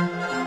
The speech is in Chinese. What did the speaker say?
嗯。